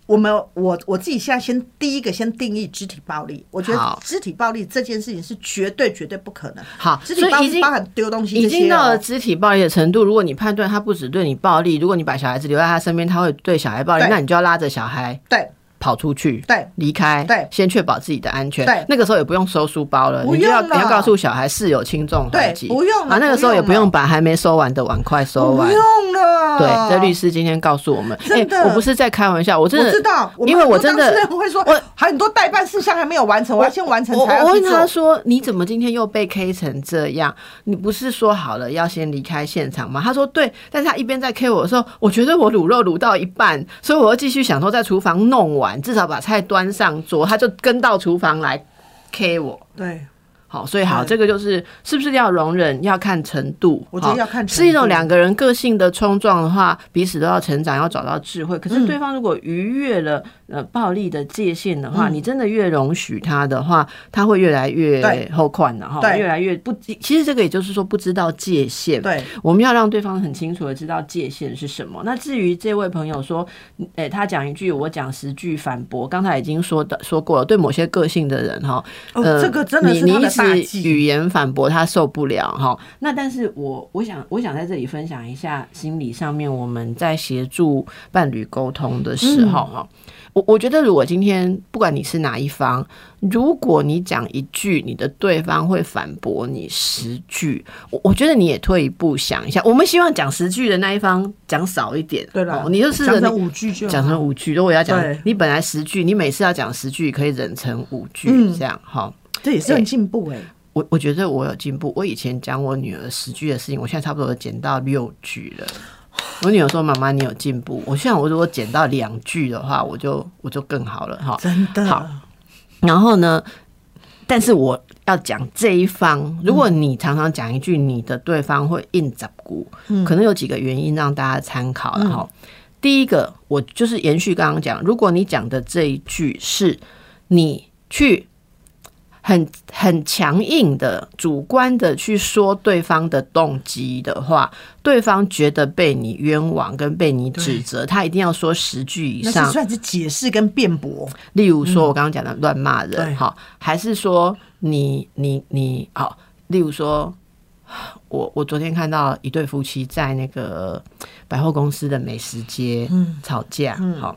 Speaker 2: 我们我我自己现在先第一个先定义肢体暴力，我觉得肢体暴力这件事情是绝对绝对不可能。
Speaker 1: 好，
Speaker 2: 肢体暴力包含丢东西
Speaker 1: 已经到了肢体暴力的程度。如果你判断他不只对你暴力，如果你把小孩子留在他身边，他会对小孩暴力，那你就要拉着小孩
Speaker 2: 对
Speaker 1: 跑出去，
Speaker 2: 对
Speaker 1: 离开，
Speaker 2: 对
Speaker 1: 先确保自己的安全。
Speaker 2: 对
Speaker 1: 那个时候也不用收书包了，
Speaker 2: 不
Speaker 1: 你就要
Speaker 2: 用了
Speaker 1: 你要告诉小孩事有轻重缓
Speaker 2: 对
Speaker 1: 急，
Speaker 2: 不用了
Speaker 1: 啊，那个时候也
Speaker 2: 不用
Speaker 1: 把还没收完的碗筷收完
Speaker 2: 不
Speaker 1: 完。
Speaker 2: 用了。
Speaker 1: 对，这律师今天告诉我们，
Speaker 2: 真的
Speaker 1: 我不是在开玩笑，我真的
Speaker 2: 知道，
Speaker 1: 因为我真的
Speaker 2: 很多当事人会说，
Speaker 1: 我
Speaker 2: 还很多代办事项还没有完成，我要先完成
Speaker 1: 才我问。他说：“你怎么今天又被 K 成这样？你不是说好了要先离开现场吗？”他说：“对。”但是他一边在 K 我的时候，我觉得我卤肉卤到一半，所以我要继续想说在厨房弄完，至少把菜端上桌。他就跟到厨房来 K 我。
Speaker 2: 对，
Speaker 1: 好，所以好，这个就是是不是要容忍，要看程度。
Speaker 2: 我觉得要看程
Speaker 1: 是一种两个人个性的冲撞的话，彼此都要成长，要找到智慧。可是
Speaker 2: 嗯
Speaker 1: 对方如果逾越了呃暴力的界限的话，
Speaker 2: 嗯
Speaker 1: 你真的越容许他的话，他会越来越
Speaker 2: 对
Speaker 1: 后宽的哈，
Speaker 2: 对
Speaker 1: 越来越不。其实这个也就是说不知道界限。
Speaker 2: 对，
Speaker 1: 我们要让对方很清楚的知道界限是什么。那至于这位朋友说，诶、他讲一句，我讲十句反驳，刚才已经说的说过了，对某些个性的人哈，
Speaker 2: 哦
Speaker 1: 呃
Speaker 2: 这个真的是他的
Speaker 1: 是语言反驳他受不了哈。那但是我我想我想在这里分享一下心理上面我们在协助伴侣沟通的时候哈。我我觉得，如果今天不管你是哪一方，如果你讲一句，你的对方会反驳你十句，我我觉得你也退一步想一下。我们希望讲十句的那一方讲少一点，
Speaker 2: 对了
Speaker 1: 哦，你就试着
Speaker 2: 讲成五句就
Speaker 1: 讲成五句。如果要讲，你本来十句，你每次要讲十句，可以忍成五句，
Speaker 2: 嗯
Speaker 1: 这样哈。
Speaker 2: 这也是很进步哎。
Speaker 1: 我我觉得我有进步。我以前讲我女儿十句的事情，我现在差不多减到六句了。我女儿说：“妈妈，你有进步。”我现在我如果减到两句的话，我就我就更好了哈。
Speaker 2: 真的
Speaker 1: 好然后呢，但是我要讲这一方，如果你常常讲一句，你的对方会硬 zap 股，可能有几个原因让大家参考了哈。第一个，我就是延续刚刚讲，如果你讲的这一句是你去很很强硬的、主观的去说对方的动机的话，对方觉得被你冤枉跟被你指责，他一定要说十句以上
Speaker 2: 那。算是解释跟辩驳。
Speaker 1: 例如说，我刚刚讲的乱骂人，哈、还是说你你你，好，例如说，我我昨天看到一对夫妻在那个百货公司的美食街
Speaker 2: 嗯
Speaker 1: 吵架，好、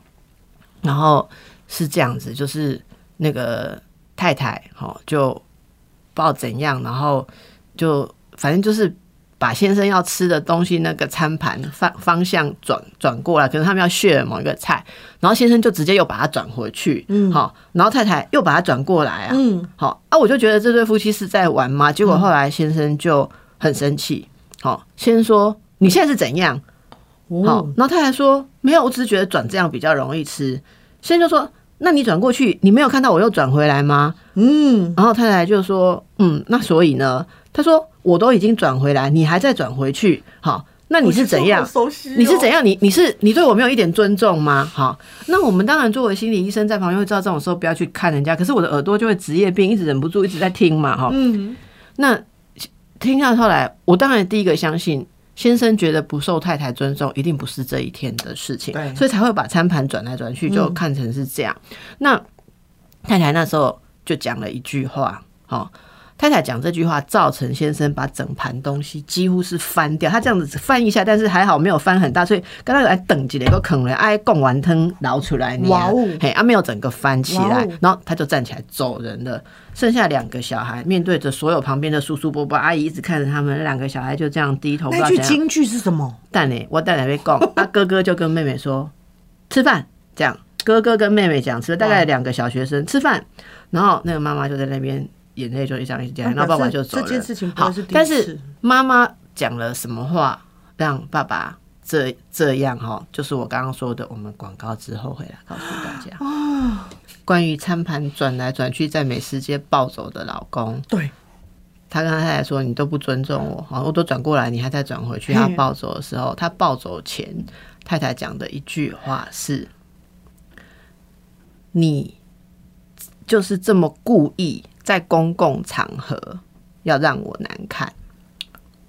Speaker 1: 然后是这样子，就是那个太太，哈，就不知道怎样，然后就反正就是把先生要吃的东西那个餐盘方方向转转过来，可能他们要 share 某一个菜，然后先生就直接又把它转回去，嗯，好，然后太太又把它转过来啊，
Speaker 2: 嗯，
Speaker 1: 好啊，我就觉得这对夫妻是在玩嘛，结果后来先生就很生气，好，先生说你现在是怎样？好，
Speaker 2: 哦，
Speaker 1: 然后太太说没有，我只是觉得转这样比较容易吃。先生就说那你转过去，你没有看到我又转回来吗？
Speaker 2: 嗯，
Speaker 1: 然后太太就说：“嗯，那所以呢？”他说：“我都已经转回来，你还在转回去，好，那你是怎样？你是怎样？你你是你对我没有一点尊重吗？好，那我们当然作为心理医生在旁边会知道这种时候不要去看人家，可是我的耳朵就会职业病，一直忍不住一直在听嘛，哈。
Speaker 2: 嗯，
Speaker 1: 那听到后来，我当然第一个相信。先生觉得不受太太尊重，一定不是这一天的事情
Speaker 2: 对，
Speaker 1: 所以才会把餐盘转来转去，就看成是这样。那太太那时候就讲了一句话，哦，太太讲这句话，造成先生把整盘东西几乎是翻掉。他这样子翻一下，但是还好没有翻很大，所以刚刚来等几个啃了，哎，贡丸汤捞出来，
Speaker 2: 哇哦
Speaker 1: 嘿，啊，没有整个翻起来然后他就站起来走人了。剩下两个小孩面对着所有旁边的叔叔伯伯阿姨，一直看着他们，那两个小孩就这样低头，
Speaker 2: 那。句京剧是什么？
Speaker 1: 蛋呢？我蛋奶被供，啊，哥哥就跟妹妹说吃饭，这样哥哥跟妹妹讲吃，大概两个小学生吃饭，然后那个妈妈就在那边眼泪就一张一张，然后爸爸就走了。
Speaker 2: 这件事情不是
Speaker 1: 但是。妈妈讲了什么话让爸爸这这样哈？就是我刚刚说的，我们广告之后回来告诉大家
Speaker 2: 啊
Speaker 1: 关于餐盘转来转去在美食街暴走的老公。
Speaker 2: 对，
Speaker 1: 他跟他太太说：“你都不尊重我，好，我都转过来，你还在转回去。”他暴走的时候，他暴走前，太太讲的一句话是：“你就是这么故意在公共场合要让我难看。”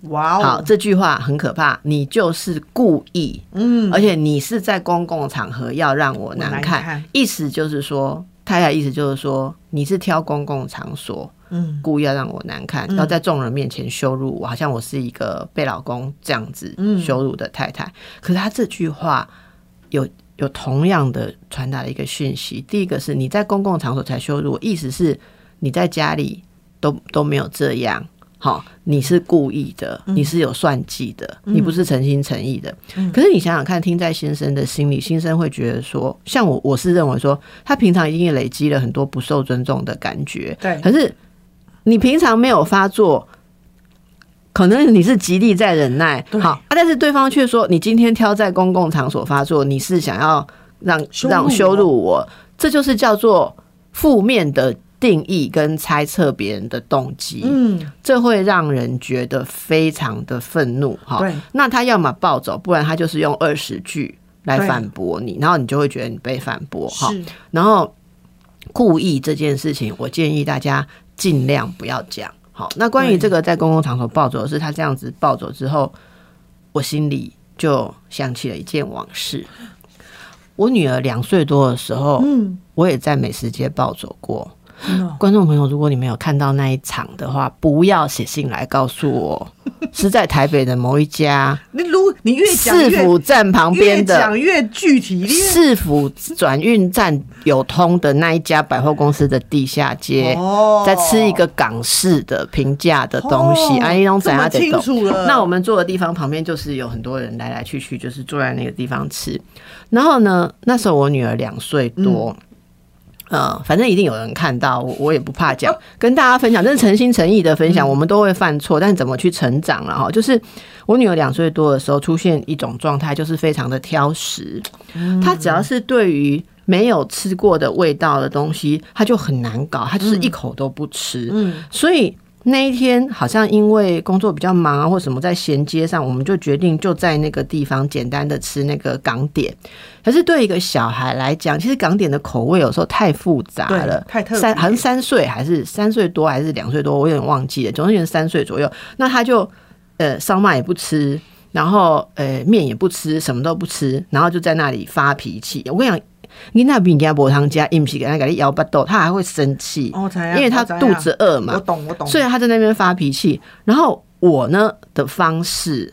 Speaker 2: 哇
Speaker 1: 好，
Speaker 2: 哦，
Speaker 1: 这句话很可怕，你就是故意，
Speaker 2: 嗯，
Speaker 1: 而且你是在公共场合要让我难
Speaker 2: 难
Speaker 1: 看，
Speaker 2: 看。
Speaker 1: 意思就是说，太太意思就是说，你是挑公共场所，
Speaker 2: 嗯，
Speaker 1: 故意要让我难看，要在众人面前羞辱我，好像我是一个被老公这样子
Speaker 2: 嗯。
Speaker 1: 羞辱的太太。可是他这句话有有同样的传达了一个讯息，第一个是你在公共场所才羞辱我，意思是你在家里都都没有这样。好，你是故意的，你是有算计的，你不是诚心诚意的。可是你想想看，听在先生的心里，先生会觉得说，像我，我是认为说，他平常已经累积了很多不受尊重的感觉。
Speaker 2: 对
Speaker 1: 可是你平常没有发作，可能你是极力在忍耐，好、啊，但是对方却说你今天挑在公共场所发作，你是想要让让羞辱我，这就是叫做负面的定义跟猜测别人的动机，
Speaker 2: 嗯，
Speaker 1: 这会让人觉得非常的愤怒，哈
Speaker 2: 对，
Speaker 1: 那他要么暴走，不然他就是用二十句来反驳你，然后你就会觉得你被反驳，哈。
Speaker 2: 是，
Speaker 1: 然后故意这件事情，我建议大家尽量不要讲。好，那关于这个在公共场所暴走的是，他这样子暴走之后，我心里就想起了一件往事。我女儿两岁多的时候，
Speaker 2: 嗯，
Speaker 1: 我也在美食街暴走过。观众朋友，如果你没有看到那一场的话，不要写信来告诉我，是在台北的某一家
Speaker 2: 你如你越讲
Speaker 1: 市
Speaker 2: 越
Speaker 1: 府站旁
Speaker 2: 越
Speaker 1: 边的
Speaker 2: 讲越具体，你
Speaker 1: 市府转运站有通的那一家百货公司的地下街，
Speaker 2: 哦
Speaker 1: 在吃一个港式的平价的东西，
Speaker 2: 哦
Speaker 1: 安利东
Speaker 2: 这么
Speaker 1: 怎样得懂。那我们坐的地方旁边就是有很多人来来去去，就是坐在那个地方吃。然后呢，那时候我女儿两岁多。呃，反正一定有人看到，我我也不怕讲，跟大家分享，这是诚心诚意的分享。我们都会犯错，但怎么去成长了哈？就是我女儿两岁多的时候，出现一种状态，就是非常的挑食。她只要是对于没有吃过的味道的东西，她就很难搞，她就是一口都不吃。
Speaker 2: 嗯，
Speaker 1: 所以那一天好像因为工作比较忙啊，或什么在衔接上，我们就决定就在那个地方简单的吃那个港点。可是对一个小孩来讲，其实港点的口味有时候太复杂了，
Speaker 2: 太特
Speaker 1: 三好像三岁还是三岁多还是两岁多，我有点忘记了，总而言之三岁左右。那他就呃烧麦也不吃，然后呃面也不吃，什么都不吃，然后就在那里发脾气。我跟你讲。你那饼给他煲汤加，硬皮给他给他摇巴豆，他还会生气，因为他肚子饿嘛
Speaker 2: 我。懂我懂。
Speaker 1: 所以他在那边发脾气。然后我呢的方式，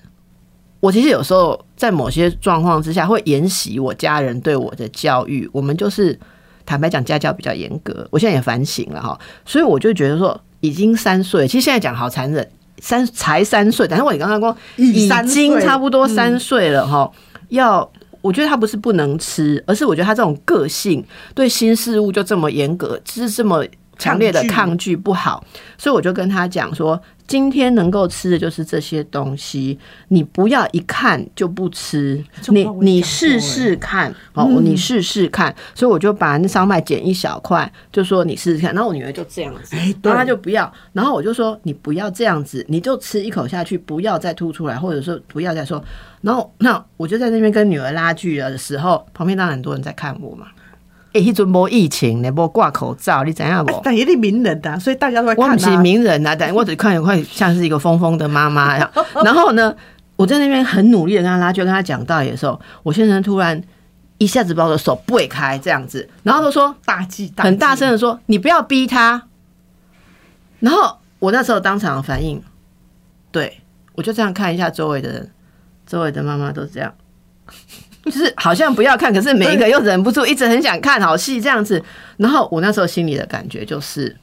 Speaker 1: 我其实有时候在某些状况之下会沿袭我家人对我的教育。我们就是坦白讲，家教比较严格。我现在也反省了哈，所以我就觉得说，已经三岁，其实现在讲好残忍，三才三岁，但是我你刚刚说已经差不多三岁了哈，要。我觉得他不是不能吃，而是我觉得他这种个性对新事物就这么严格，就是这么强烈的
Speaker 2: 抗拒
Speaker 1: 不好，所以我就跟他讲说，今天能够吃的就是这些东西，你不要一看就不吃，你你试试看，哦，你试试看，所以我就把那烧麦剪一小块，就说你试试看，然后我女儿就这样子，
Speaker 2: 哎对。
Speaker 1: 然后她就不要，然后我就说你不要这样子，你就吃一口下去，不要再吐出来，或者说不要再说，然后那我就在那边跟女儿拉锯的时候，旁边当然很多人在看我嘛。诶、迄阵无疫情呢，无挂口罩，你知影无？
Speaker 2: 但也得名人的、所以大家都会看、啊。
Speaker 1: 我不是名人啊，但我只看一块像是一个疯疯的妈妈呀。然后呢，我在那边很努力的跟他拉就，跟他讲道理的时候，我先生突然一下子把我的手拨开，这样子，然后他说
Speaker 2: 大忌，忌
Speaker 1: 很大声的说：“你不要逼他。”然后我那时候当场反应，对我就这样看一下周围的人，周围的妈妈都这样。就是好像不要看，可是每一个又忍不住一直很想看好戏这样子。然后我那时候心里的感觉就是，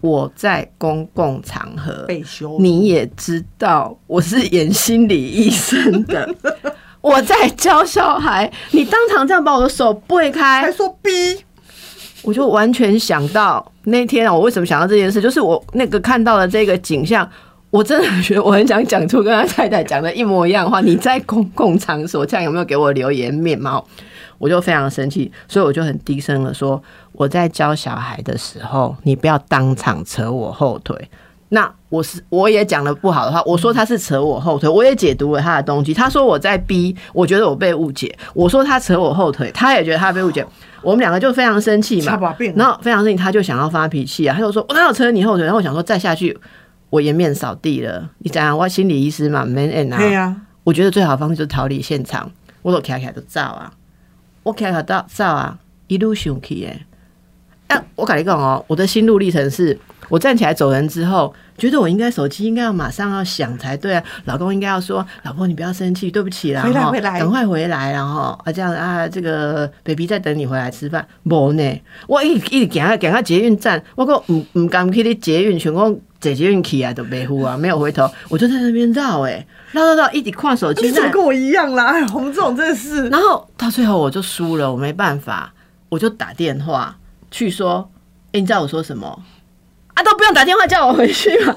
Speaker 1: 我在公共场合，
Speaker 2: 被羞，
Speaker 1: 你也知道我是演心理医生的，我在教小孩，你当场这样把我的手拨开
Speaker 2: 还，说逼，
Speaker 1: 我就完全想到那天啊，我为什么想到这件事，就是我那个看到的这个景象。我真的觉得我很想讲出跟他太太讲的一模一样的话。你在公共场所这样有没有给我留言面貌？我就非常生气，所以我就很低声的说：我在教小孩的时候，你不要当场扯我后腿。那我是我也讲了不好的话，我说他是扯我后腿，我也解读了他的东西。他说我在逼，我觉得我被误解。我说他扯我后腿，他也觉得他被误解。我们两个就非常生气嘛然后非常生气，他就想要发脾气啊，他就说我哪有扯你后腿？然后我想说再下去。我颜面扫地了，你讲啊，我心理医师嘛，man and 啊，
Speaker 2: 对呀，
Speaker 1: 我觉得最好的方式就是逃离现场。我都开开就照啊，我开开到照啊，一路想去诶。哎、我跟你讲哦，我的心路历程是，我站起来走人之后，觉得我应该手机应该要马上要响才对啊，老公应该要说，老婆你不要生气，对不起啦，哈
Speaker 2: 回来回来
Speaker 1: 赶快回来，然后啊这样啊，这个 baby 在等你回来吃饭。无呢，我一一直行啊行到捷运站，我讲唔唔敢去你捷运，想讲坐捷运气啊，都没呼啊，没有回头，我就在那边绕哎，绕绕绕，一直跨手机，
Speaker 2: 你怎么跟我一样啦？哎，我们这种真的是，
Speaker 1: 然后到最后我就输了，我没办法，我就打电话去说，哎、你知道我说什么？啊，都不用打电话叫我回去嘛。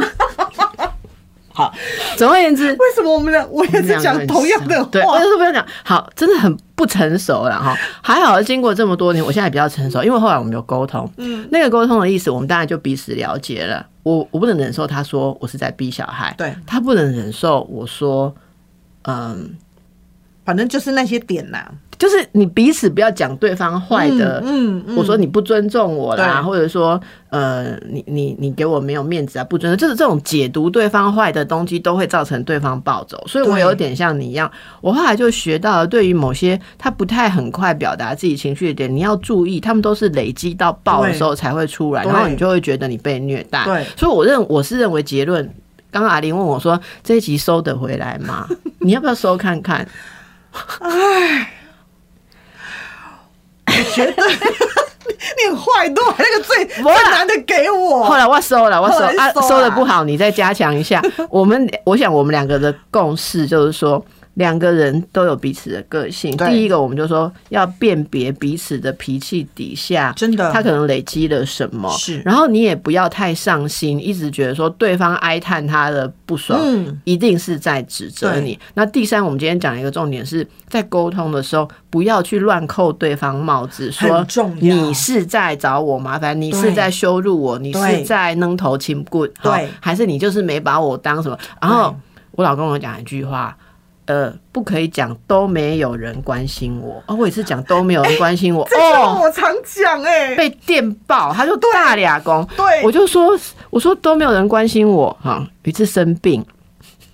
Speaker 1: 好，总而言之，
Speaker 2: 为什么我们俩我也是讲同样的
Speaker 1: 对，我
Speaker 2: 话
Speaker 1: 就？是不要讲。好，真的很不成熟了哈。还好经过这么多年，我现在比较成熟，因为后来我们有沟通，嗯，那个沟通的意思，我们当然就彼此了解了。我我不能忍受他说我是在逼小孩，
Speaker 2: 对
Speaker 1: 他不能忍受我说，嗯，
Speaker 2: 反正就是那些点呐、
Speaker 1: 就是你彼此不要讲对方坏的，
Speaker 2: 嗯嗯
Speaker 1: 我说你不尊重我啦，或者说呃，你你你给我没有面子啊，不尊重，就是这种解读对方坏的东西，都会造成对方暴走。所以我有点像你一样，我后来就学到了，对于某些他不太很快表达自己情绪的点，你要注意，他们都是累积到爆的时候才会出来，然后你就会觉得你被虐待。
Speaker 2: 对
Speaker 1: 所以我认我是认为结论。刚刚阿玲问我说：“这一集收得回来吗？你要不要收看看？”
Speaker 2: 你很坏，都把那个最 最
Speaker 1: 不会啊
Speaker 2: 难的给我。
Speaker 1: 后来我收了，我收啊
Speaker 2: 收
Speaker 1: 的不好，你再加强一下。我们我想我们两个的共识就是说，两个人都有彼此的个性。第一个，我们就说要辨别彼此的脾气底下，
Speaker 2: 真的
Speaker 1: 他可能累积了什么。
Speaker 2: 是
Speaker 1: 然后你也不要太上心，一直觉得说对方哀叹他的不爽，
Speaker 2: 嗯
Speaker 1: 一定是在指责你。那第三，我们今天讲一个重点是在沟通的时候，不要去乱扣对方帽子，说你是在找我麻烦，你是在羞辱我，你是在扔头轻棍，
Speaker 2: 对
Speaker 1: 还是你就是没把我当什么？然后我老公跟我讲一句话。呃，不可以讲都没有人关心我哦，我也是讲都没有人关心我、
Speaker 2: 这句话
Speaker 1: 哦，
Speaker 2: 我常讲哎、
Speaker 1: 被电爆，他就大俩公，
Speaker 2: 对
Speaker 1: 我就说我说都没有人关心我哈，有一次生病，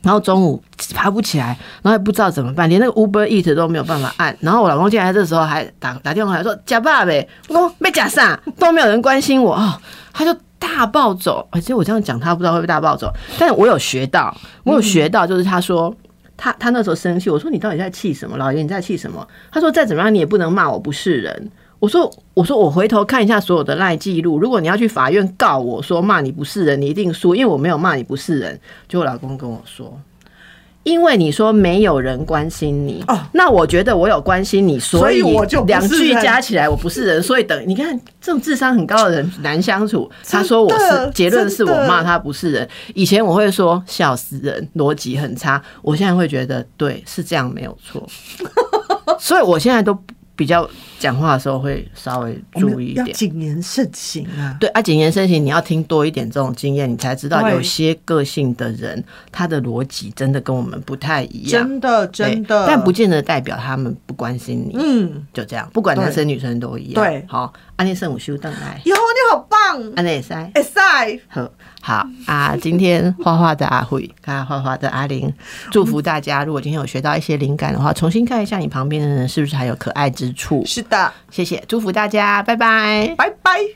Speaker 1: 然后中午爬不起来，然后也不知道怎么办，连那个 Uber Eat 都没有办法按。然后我老公进来这时候还打打电话来说假爸呗，我说没假啥，都没有人关心我哦，他就大暴走。而且我这样讲他不知道会不会大暴走，但是我有学到，我有学到，就是他说。他他那时候生气，我说你到底在气什么？老爷你在气什么？他说再怎么样你也不能骂我不是人。我说我说我回头看一下所有的赖记录，如果你要去法院告我说骂你不是人，你一定输，因为我没有骂你不是人。就我老公跟我说，因为你说没有人关心你，
Speaker 2: 哦。
Speaker 1: 那我觉得我有关心你，所
Speaker 2: 所以我就
Speaker 1: 两句加起来我不是人，所以等你看这种智商很高的人难相处。他说我是结论是我骂他不是人，以前我会说笑死人，逻辑很差，我现在会觉得对是这样没有错，所以我现在都比较讲话的时候会稍微注意一点。
Speaker 2: 谨言慎行啊。
Speaker 1: 对啊，谨言慎行，你要听多一点这种经验，你才知道有些个性的人，他的逻辑真的跟我们不太一样。
Speaker 2: 真的真的，
Speaker 1: 但不见得代表他们不关心你。
Speaker 2: 嗯，
Speaker 1: 就这样，不管男生女生都一样。
Speaker 2: 对
Speaker 1: 好，安内圣母修邓来，
Speaker 2: 哟你好棒，
Speaker 1: 安内塞。
Speaker 2: 哎塞，
Speaker 1: 好好啊！今天画画的阿慧，看画画的阿玲，祝福大家。如果今天有学到一些灵感的话，重新看一下你旁边的人是不是还有可爱之处。
Speaker 2: 是的，
Speaker 1: 谢谢，祝福大家，拜拜。
Speaker 2: 拜拜。